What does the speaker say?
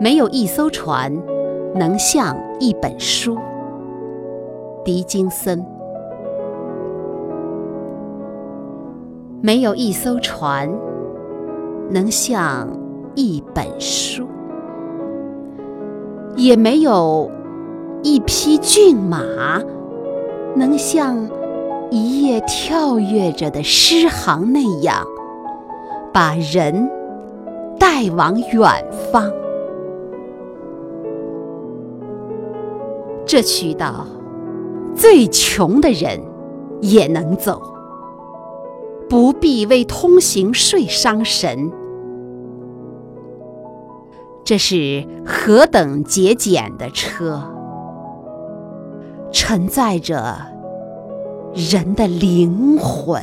没有一艘船能像一本书。狄金森。没有一艘船能像一本书，也没有一匹骏马能像一页跳跃着的诗行那样，把人带往远方。这渠道，最穷的人也能走。不必为通行税伤神，这是何等节俭的车，承载着人的灵魂。